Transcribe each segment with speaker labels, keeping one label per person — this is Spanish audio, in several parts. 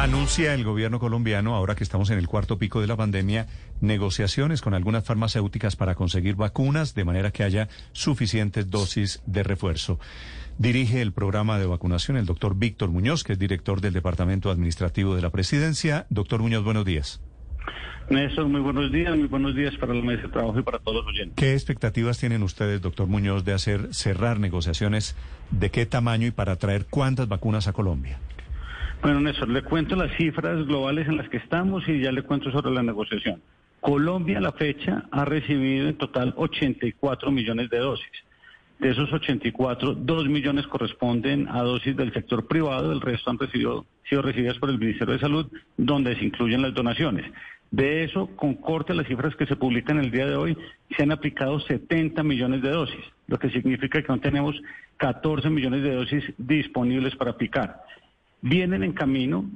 Speaker 1: Anuncia el gobierno colombiano, ahora que estamos en el cuarto pico de la pandemia, negociaciones con algunas farmacéuticas para conseguir vacunas de manera que haya suficientes dosis de refuerzo. Dirige el programa de vacunación el doctor Víctor Muñoz, que es director del Departamento Administrativo de la Presidencia. Doctor Muñoz, buenos días.
Speaker 2: Néstor, muy buenos días, muy buenos días para la mesa de trabajo y para todos los oyentes.
Speaker 1: ¿Qué expectativas tienen ustedes, doctor Muñoz, de hacer cerrar negociaciones? ¿De qué tamaño y para traer cuántas vacunas a Colombia?
Speaker 2: Bueno, Néstor, le cuento las cifras globales en las que estamos y ya le cuento sobre la negociación. Colombia a la fecha ha recibido en total 84 millones de dosis. De esos 84, 2 millones corresponden a dosis del sector privado, el resto han sido recibidas por el Ministerio de Salud, donde se incluyen las donaciones. De eso, con corte las cifras que se publican el día de hoy, se han aplicado 70 millones de dosis, lo que significa que aún tenemos 14 millones de dosis disponibles para aplicar. Vienen en camino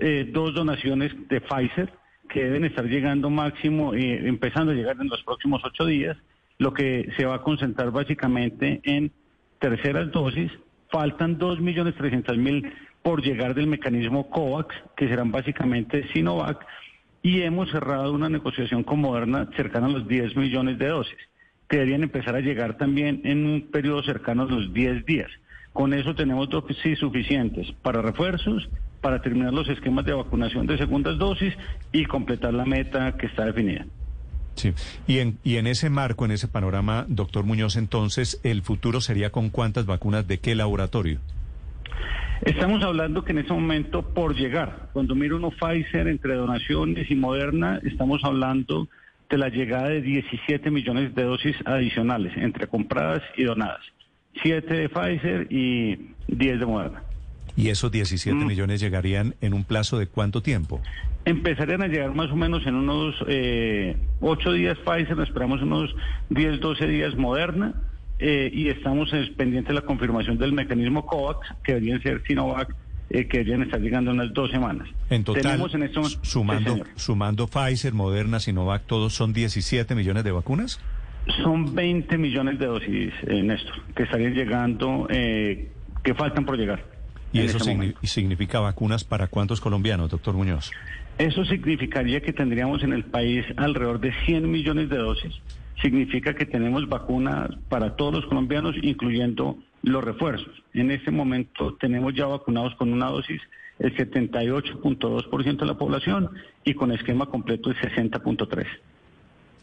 Speaker 2: eh, dos donaciones de Pfizer que deben estar llegando máximo, eh, empezando a llegar en los próximos ocho días, lo que se va a concentrar básicamente en terceras dosis. Faltan 2.300.000 por llegar del mecanismo COVAX, que serán básicamente Sinovac, y hemos cerrado una negociación con Moderna cercana a los 10 millones de dosis, que deberían empezar a llegar también en un periodo cercano a los 10 días. Con eso tenemos dosis suficientes para refuerzos, para terminar los esquemas de vacunación de segundas dosis y completar la meta que está definida.
Speaker 1: Sí, y en, y en ese marco, en ese panorama, doctor Muñoz, entonces, ¿el futuro sería con cuántas vacunas de qué laboratorio?
Speaker 2: Estamos hablando que en ese momento, por llegar, cuando miro uno Pfizer entre donaciones y Moderna, estamos hablando de la llegada de 17 millones de dosis adicionales entre compradas y donadas. 7 de Pfizer y 10 de Moderna.
Speaker 1: ¿Y esos 17 mm. millones llegarían en un plazo de cuánto tiempo?
Speaker 2: Empezarían a llegar más o menos en unos eh, 8 días Pfizer, esperamos unos 10, 12 días Moderna. Eh, y estamos pendientes de la confirmación del mecanismo COVAX, que deberían ser Sinovac, eh, que deberían estar llegando en unas dos semanas.
Speaker 1: En total, sumando, sumando Pfizer, Moderna, Sinovac, ¿todos son 17 millones de vacunas?
Speaker 2: Son 20 millones de dosis, eh, Néstor, que estarían llegando, eh, que faltan por llegar.
Speaker 1: ¿Y eso significa vacunas para cuántos colombianos, doctor Muñoz?
Speaker 2: Eso significaría que tendríamos en el país alrededor de 100 millones de dosis. Significa que tenemos vacunas para todos los colombianos, incluyendo los refuerzos. En este momento tenemos ya vacunados con una dosis el 78.2% de la población y con esquema completo el 60.3%.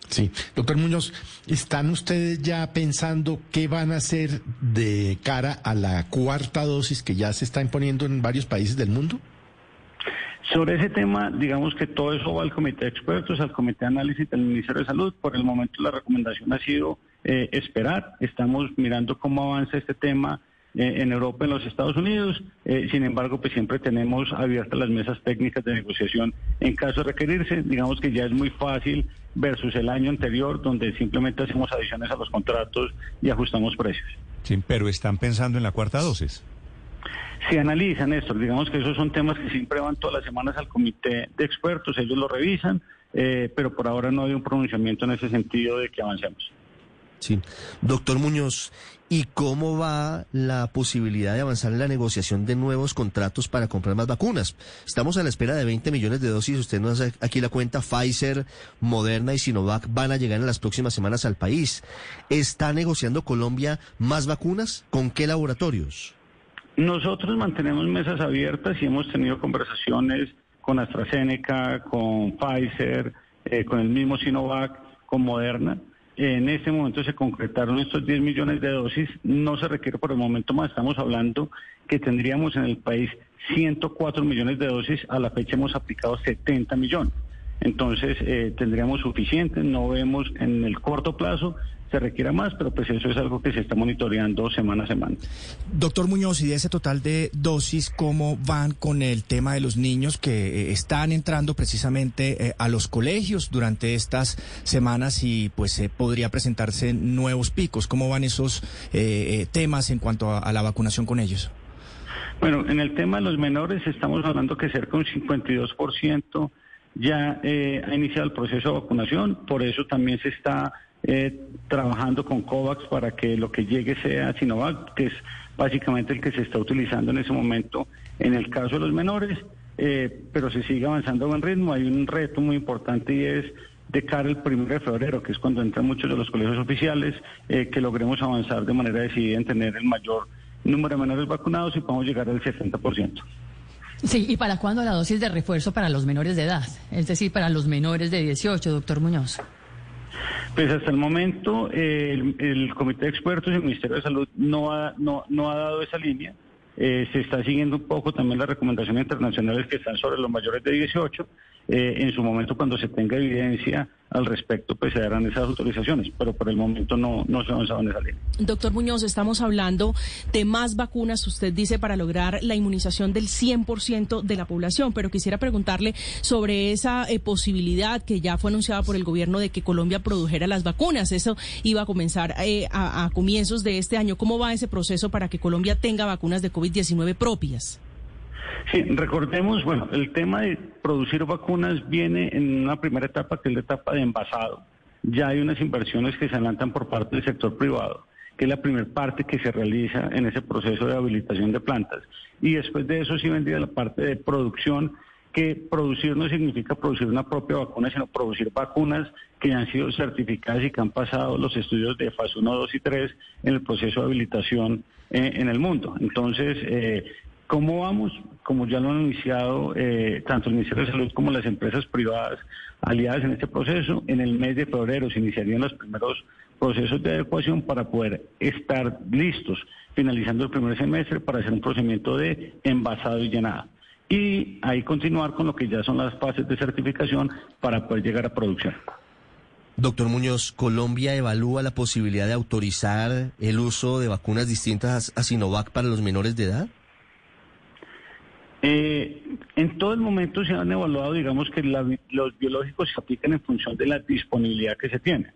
Speaker 3: Sí, doctor Muñoz, ¿están ustedes ya pensando qué van a hacer de cara a la cuarta dosis que ya se está imponiendo en varios países del mundo?
Speaker 2: Sobre ese tema, digamos que todo eso va al comité de expertos, al comité de análisis del Ministerio de Salud. Por el momento la recomendación ha sido eh, esperar. Estamos mirando cómo avanza este tema en Europa, en los Estados Unidos. Eh, sin embargo, pues siempre tenemos abiertas las mesas técnicas de negociación en caso de requerirse. Digamos que ya es muy fácil versus el año anterior, donde simplemente hacemos adiciones a los contratos y ajustamos precios.
Speaker 1: Sí, pero están pensando en la cuarta dosis.
Speaker 2: Se analizan esto, digamos que esos son temas que siempre van todas las semanas al comité de expertos, ellos lo revisan, eh, pero por ahora no hay un pronunciamiento en ese sentido de que avancemos.
Speaker 4: Sí. Doctor Muñoz, ¿y cómo va la posibilidad de avanzar en la negociación de nuevos contratos para comprar más vacunas? Estamos a la espera de 20 millones de dosis. Usted nos hace aquí la cuenta. Pfizer, Moderna y Sinovac van a llegar en las próximas semanas al país. ¿Está negociando Colombia más vacunas? ¿Con qué laboratorios?
Speaker 2: Nosotros mantenemos mesas abiertas y hemos tenido conversaciones con AstraZeneca, con Pfizer, eh, con el mismo Sinovac, con Moderna en este momento se concretaron estos 10 millones de dosis, no se requiere por el momento más, estamos hablando que tendríamos en el país 104 millones de dosis, a la fecha hemos aplicado 70 millones. Entonces eh, tendríamos suficiente, no vemos en el corto plazo se requiera más, pero pues eso es algo que se está monitoreando semana a semana.
Speaker 5: Doctor Muñoz, y de ese total de dosis, ¿cómo van con el tema de los niños que eh, están entrando precisamente eh, a los colegios durante estas semanas y pues eh, podría presentarse nuevos picos? ¿Cómo van esos temas en cuanto a, la vacunación con ellos?
Speaker 2: Bueno, en el tema de los menores estamos hablando que cerca de un 52% ya ha iniciado el proceso de vacunación, por eso también se está eh, trabajando con COVAX para que lo que llegue sea Sinovac, que es básicamente el que se está utilizando en ese momento en el caso de los menores. eh, pero se sigue avanzando a buen ritmo. Hay un reto muy importante y es de cara al primero de febrero, que es cuando entran muchos de los colegios oficiales, eh, que logremos avanzar de manera decidida en tener el mayor número de menores vacunados y podamos llegar al 60%.
Speaker 6: Sí, ¿y para cuándo la dosis de refuerzo para los menores de edad? Es decir, para los menores de 18, doctor Muñoz.
Speaker 2: Pues hasta el momento el, Comité de Expertos y el Ministerio de Salud no ha, no, no ha dado esa línea. Eh, se está siguiendo un poco también las recomendaciones internacionales que están sobre los mayores de 18. Eh, en su momento, cuando se tenga evidencia al respecto, pues se darán esas autorizaciones, pero por el momento no, no se ha avanzado en esa línea.
Speaker 7: Doctor Muñoz, estamos hablando de más vacunas, usted dice, para lograr la inmunización del 100% de la población, pero quisiera preguntarle sobre esa eh, posibilidad que ya fue anunciada por el gobierno de que Colombia produjera las vacunas. Eso iba a comenzar a, a comienzos de este año. ¿Cómo va ese proceso para que Colombia tenga vacunas de COVID-19 propias?
Speaker 2: Sí, recordemos, bueno, el tema de producir vacunas viene en una primera etapa que es la etapa de envasado. Ya hay unas inversiones que se adelantan por parte del sector privado, que es la primera parte que se realiza en ese proceso de habilitación de plantas. Y después de eso sí vendría la parte de producción, que producir no significa producir una propia vacuna, sino producir vacunas que han sido certificadas y que han pasado los estudios de fase 1, 2 y 3 en el proceso de habilitación eh, en el mundo. Entonces, eh, ¿Cómo vamos? Como ya lo han iniciado eh, tanto el Ministerio de Salud como las empresas privadas aliadas en este proceso, en el mes de febrero se iniciarían los primeros procesos de adecuación para poder estar listos, finalizando el primer semestre, para hacer un procedimiento de envasado y llenado. Y ahí continuar con lo que ya son las fases de certificación para poder llegar a producción.
Speaker 4: Doctor Muñoz, ¿Colombia evalúa la posibilidad de autorizar el uso de vacunas distintas a Sinovac para los menores de edad?
Speaker 2: Eh, en todo el momento se han evaluado, digamos, que los biológicos se aplican en función de la disponibilidad que se tiene.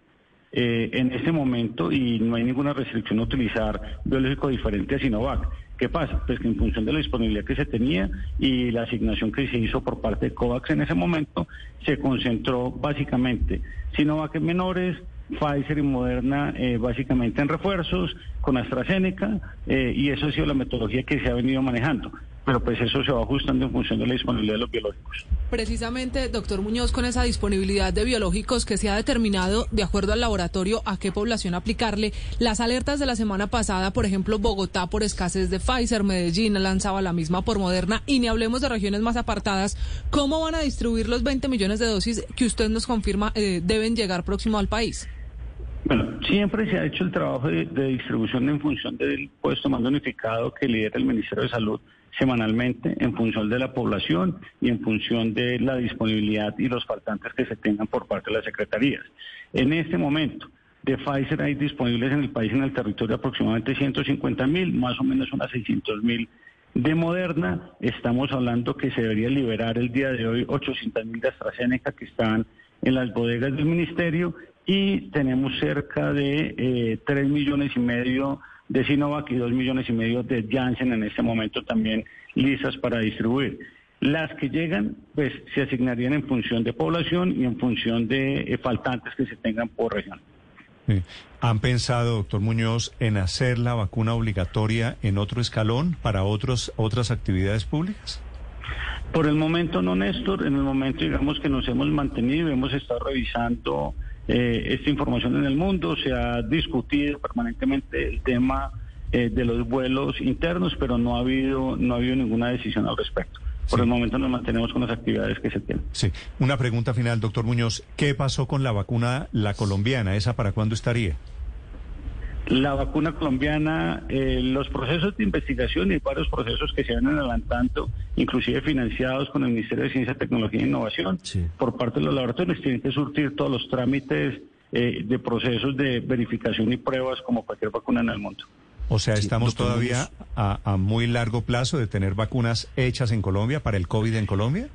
Speaker 2: Eh, en este momento, y no hay ninguna restricción a utilizar biológico diferente a Sinovac. ¿Qué pasa? Pues que en función de la disponibilidad que se tenía y la asignación que se hizo por parte de COVAX en ese momento, se concentró básicamente Sinovac en menores, Pfizer y Moderna eh, básicamente en refuerzos, con AstraZeneca, eh, y eso ha sido la metodología que se ha venido manejando pero pues eso se va ajustando en función de la disponibilidad de los biológicos.
Speaker 7: Precisamente, doctor Muñoz, con esa disponibilidad de biológicos que se ha determinado de acuerdo al laboratorio a qué población aplicarle, las alertas de la semana pasada, por ejemplo, Bogotá por escasez de Pfizer, Medellín lanzaba la misma por Moderna y ni hablemos de regiones más apartadas, ¿cómo van a distribuir los 20 millones de dosis que usted nos confirma eh, deben llegar próximo al país?
Speaker 2: Bueno, siempre se ha hecho el trabajo de, de distribución en función del puesto más unificado que lidera el Ministerio de Salud semanalmente en función de la población y en función de la disponibilidad y los faltantes que se tengan por parte de las secretarías. En este momento, de Pfizer hay disponibles en el país, en el territorio, aproximadamente 150 mil, más o menos unas 600 mil. De Moderna, estamos hablando que se debería liberar el día de hoy 800 mil de AstraZeneca que están en las bodegas del ministerio y tenemos cerca de eh, 3 millones y medio de Sinovac y dos millones y medio de Janssen en este momento también listas para distribuir. Las que llegan, pues se asignarían en función de población y en función de eh, faltantes que se tengan por región.
Speaker 1: ¿Han pensado, doctor Muñoz, en hacer la vacuna obligatoria en otro escalón para otros, otras actividades públicas?
Speaker 2: Por el momento no, Néstor. En el momento, digamos que nos hemos mantenido, hemos estado revisando eh, esta información en el mundo, se ha discutido permanentemente el tema eh, de los vuelos internos, pero no ha habido no ha habido ninguna decisión al respecto. Por el momento nos mantenemos con las actividades que se tienen.
Speaker 1: Sí. Una pregunta final, doctor Muñoz. ¿Qué pasó con la vacuna, la colombiana? ¿Esa para cuándo estaría?
Speaker 2: La vacuna colombiana, eh, los procesos de investigación y varios procesos que se van adelantando, inclusive financiados con el Ministerio de Ciencia, Tecnología e Innovación, por parte de los laboratorios, tienen que surtir todos los trámites eh, de procesos de verificación y pruebas como cualquier vacuna en el mundo.
Speaker 1: O sea, estamos todavía a, a muy largo plazo de tener vacunas hechas en Colombia para el COVID en Colombia.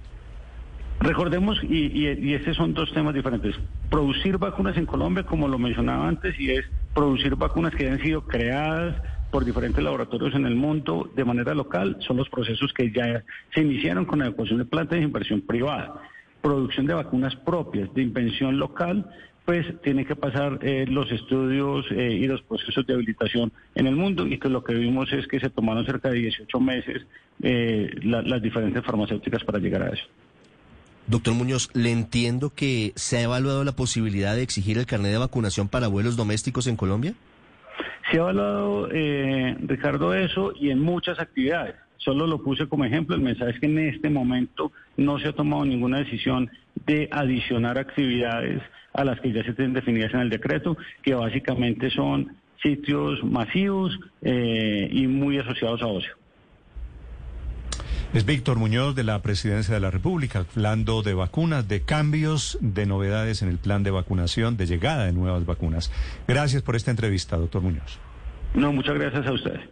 Speaker 2: Recordemos, y, y, estos son dos temas diferentes, producir vacunas en Colombia, como lo mencionaba antes, y es producir vacunas que hayan sido creadas por diferentes laboratorios en el mundo de manera local, son los procesos que ya se iniciaron con la adecuación de plantas de inversión privada. Producción de vacunas propias, de invención local, pues tienen que pasar eh, los estudios eh, y los procesos de habilitación en el mundo y que lo que vimos es que se tomaron cerca de 18 meses eh, la- las diferentes farmacéuticas para llegar a eso.
Speaker 4: Doctor Muñoz, le entiendo que se ha evaluado la posibilidad de exigir el carnet de vacunación para vuelos domésticos en Colombia.
Speaker 2: Se ha evaluado, eh, Ricardo, eso y en muchas actividades. Solo lo puse como ejemplo. El mensaje es que en este momento no se ha tomado ninguna decisión de adicionar actividades a las que ya se tienen definidas en el decreto, que básicamente son sitios masivos eh, y muy asociados a ocio.
Speaker 1: Es Víctor Muñoz de la Presidencia de la República, hablando de vacunas, de cambios, de novedades en el plan de vacunación, de llegada de nuevas vacunas. Gracias por esta entrevista, doctor Muñoz.
Speaker 2: No, muchas gracias a ustedes.